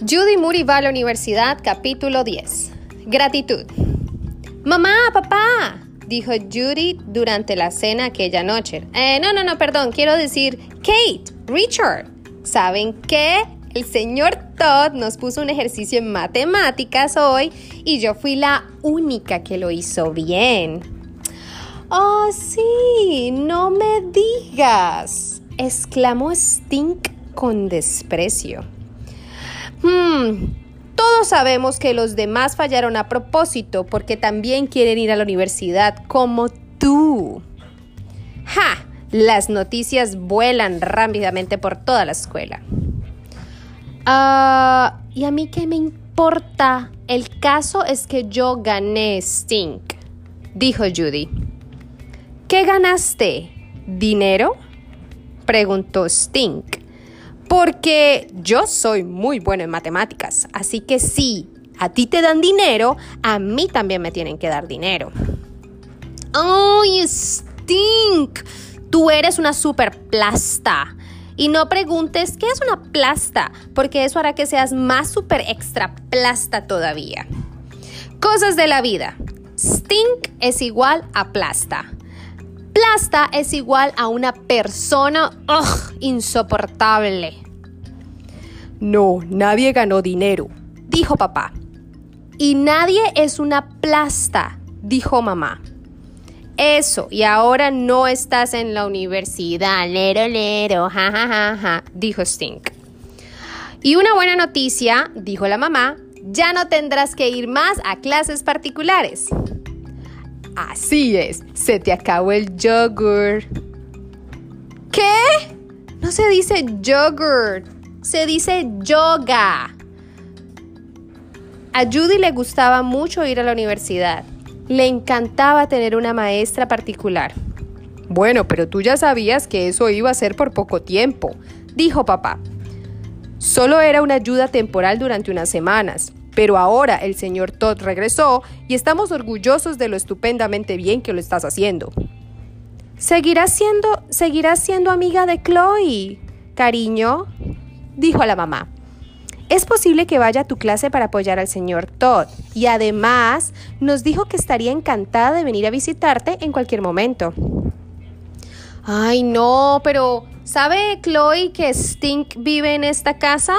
Judy Moody va a la universidad, capítulo 10. Gratitud. Mamá, papá, dijo Judy durante la cena aquella noche. Eh, no, no, no, perdón, quiero decir Kate, Richard. ¿Saben qué? El señor Todd nos puso un ejercicio en matemáticas hoy y yo fui la única que lo hizo bien. Oh, sí, no me digas, exclamó Stink con desprecio. Hmm, todos sabemos que los demás fallaron a propósito porque también quieren ir a la universidad como tú. ¡Ja! Las noticias vuelan rápidamente por toda la escuela. Ah, ¿y a mí qué me importa? El caso es que yo gané Stink, dijo Judy. ¿Qué ganaste? ¿Dinero? preguntó Stink. Porque yo soy muy bueno en matemáticas, así que si a ti te dan dinero, a mí también me tienen que dar dinero. ¡Ay, Stink! Tú eres una super plasta. Y no preguntes qué es una plasta, porque eso hará que seas más super extra plasta todavía. Cosas de la vida. Stink es igual a plasta. Plasta es igual a una persona insoportable. No, nadie ganó dinero, dijo papá. Y nadie es una plasta, dijo mamá. Eso, y ahora no estás en la universidad, lero, lero, ja, ja, ja, ja, dijo Stink. Y una buena noticia, dijo la mamá, ya no tendrás que ir más a clases particulares. Así es, se te acabó el yogurt. ¿Qué? No se dice yogurt, se dice yoga. A Judy le gustaba mucho ir a la universidad. Le encantaba tener una maestra particular. Bueno, pero tú ya sabías que eso iba a ser por poco tiempo, dijo papá. Solo era una ayuda temporal durante unas semanas, pero ahora el señor Todd regresó y estamos orgullosos de lo estupendamente bien que lo estás haciendo. Seguirás siendo, siendo amiga de Chloe, cariño, dijo la mamá. Es posible que vaya a tu clase para apoyar al señor Todd y además nos dijo que estaría encantada de venir a visitarte en cualquier momento. Ay, no, pero ¿sabe Chloe que Stink vive en esta casa?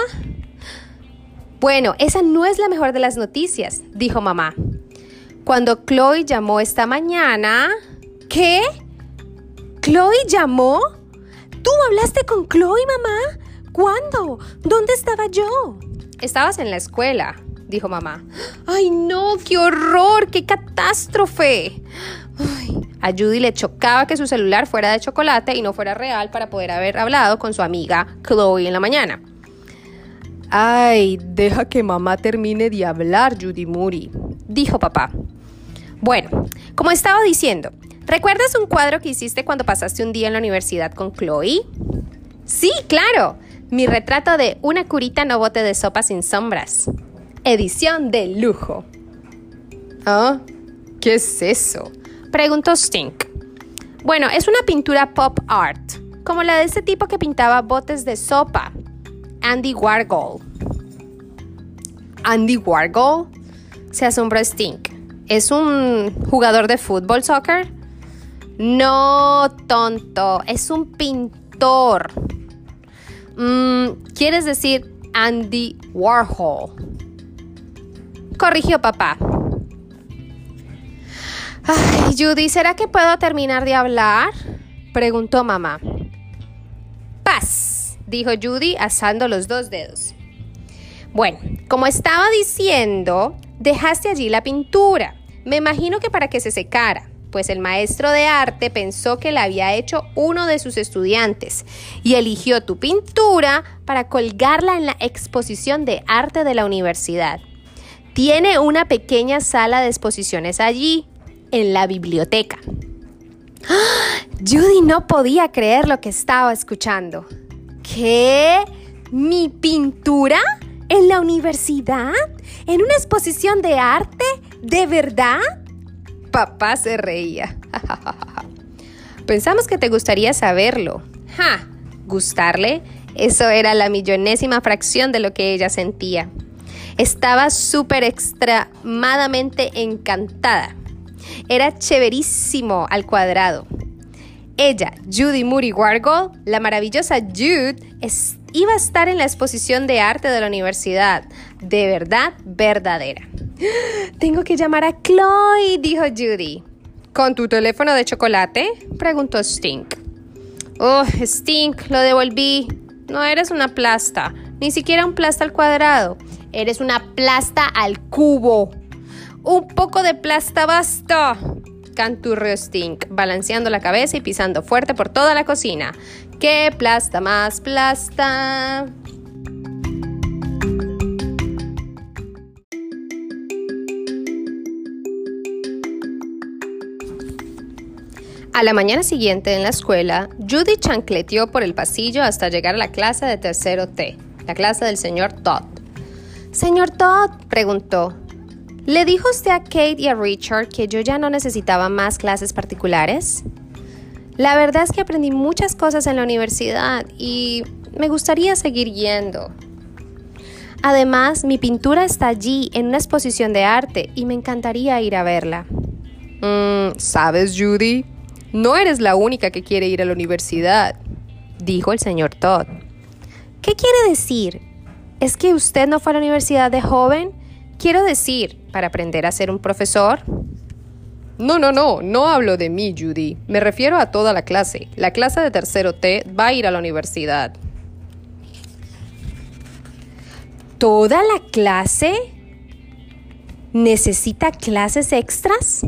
Bueno, esa no es la mejor de las noticias, dijo mamá. Cuando Chloe llamó esta mañana... ¿Qué? ¿Chloe llamó? ¿Tú hablaste con Chloe, mamá? ¿Cuándo? ¿Dónde estaba yo? Estabas en la escuela, dijo mamá. ¡Ay, no! ¡Qué horror! ¡Qué catástrofe! a Judy le chocaba que su celular fuera de chocolate y no fuera real para poder haber hablado con su amiga Chloe en la mañana. Ay, deja que mamá termine de hablar, Judy Moody, dijo papá. Bueno, como estaba diciendo, ¿recuerdas un cuadro que hiciste cuando pasaste un día en la universidad con Chloe? Sí, claro, mi retrato de Una curita no bote de sopa sin sombras. Edición de lujo. ¿Ah? ¿Qué es eso? Preguntó Stink. Bueno, es una pintura pop art, como la de ese tipo que pintaba botes de sopa. Andy Warhol. ¿Andy Warhol? Se asombró Stink. ¿Es un jugador de fútbol, soccer? No, tonto. Es un pintor. Mm, ¿Quieres decir Andy Warhol? Corrigió papá. Judy, ¿será que puedo terminar de hablar? Preguntó mamá. Dijo Judy asando los dos dedos. Bueno, como estaba diciendo, dejaste allí la pintura. Me imagino que para que se secara, pues el maestro de arte pensó que la había hecho uno de sus estudiantes y eligió tu pintura para colgarla en la exposición de arte de la universidad. Tiene una pequeña sala de exposiciones allí, en la biblioteca. ¡Ah! Judy no podía creer lo que estaba escuchando. ¿Qué? ¿Mi pintura? ¿En la universidad? ¿En una exposición de arte? ¿De verdad? Papá se reía. Pensamos que te gustaría saberlo. ¡Ja! Gustarle Eso era la millonésima fracción de lo que ella sentía. Estaba súper extremadamente encantada. Era chéverísimo al cuadrado. Ella, Judy Moody Wargol, la maravillosa Jude, iba a estar en la exposición de arte de la universidad. De verdad, verdadera. Tengo que llamar a Chloe, dijo Judy. ¿Con tu teléfono de chocolate? preguntó Stink. Oh, Stink, lo devolví. No eres una plasta, ni siquiera un plasta al cuadrado. Eres una plasta al cubo. Un poco de plasta basta. Canturreó Stink, balanceando la cabeza y pisando fuerte por toda la cocina. ¡Qué plasta más plasta! A la mañana siguiente en la escuela, Judy chancleteó por el pasillo hasta llegar a la clase de tercero T, la clase del señor Todd. Señor Todd, preguntó, ¿le dijo usted a Kate y a Richard que yo ya no necesitaba más clases particulares? La verdad es que aprendí muchas cosas en la universidad y me gustaría seguir yendo. Además, mi pintura está allí en una exposición de arte y me encantaría ir a verla. Mm, ¿Sabes, Judy? No eres la única que quiere ir a la universidad, dijo el señor Todd. ¿Qué quiere decir? ¿Es que usted no fue a la universidad de joven? Quiero decir, para aprender a ser un profesor. No, no, no, no hablo de mí, Judy. Me refiero a toda la clase. La clase de tercero T va a ir a la universidad. ¿Toda la clase? ¿Necesita clases extras?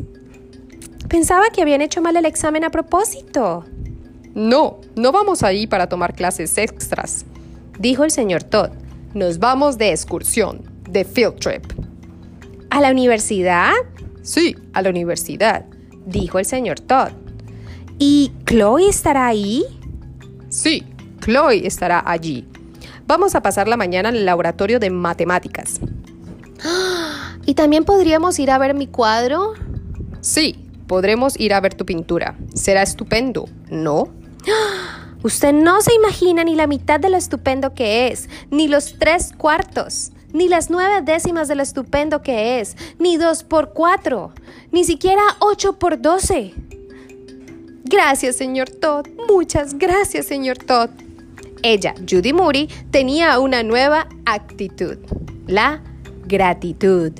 Pensaba que habían hecho mal el examen a propósito. No, no vamos ahí para tomar clases extras, dijo el señor Todd. Nos vamos de excursión, de field trip. ¿A la universidad? Sí, a la universidad, dijo el señor Todd. ¿Y Chloe estará ahí? Sí, Chloe estará allí. Vamos a pasar la mañana en el laboratorio de matemáticas. ¿Y también podríamos ir a ver mi cuadro? Sí, podremos ir a ver tu pintura. Será estupendo, ¿no? Usted no se imagina ni la mitad de lo estupendo que es, ni los tres cuartos, ni las nueve décimas de lo estupendo que es, ni dos por cuatro, ni siquiera ocho por doce. Gracias, señor Todd. Muchas gracias, señor Todd. Ella, Judy Moody, tenía una nueva actitud, la gratitud.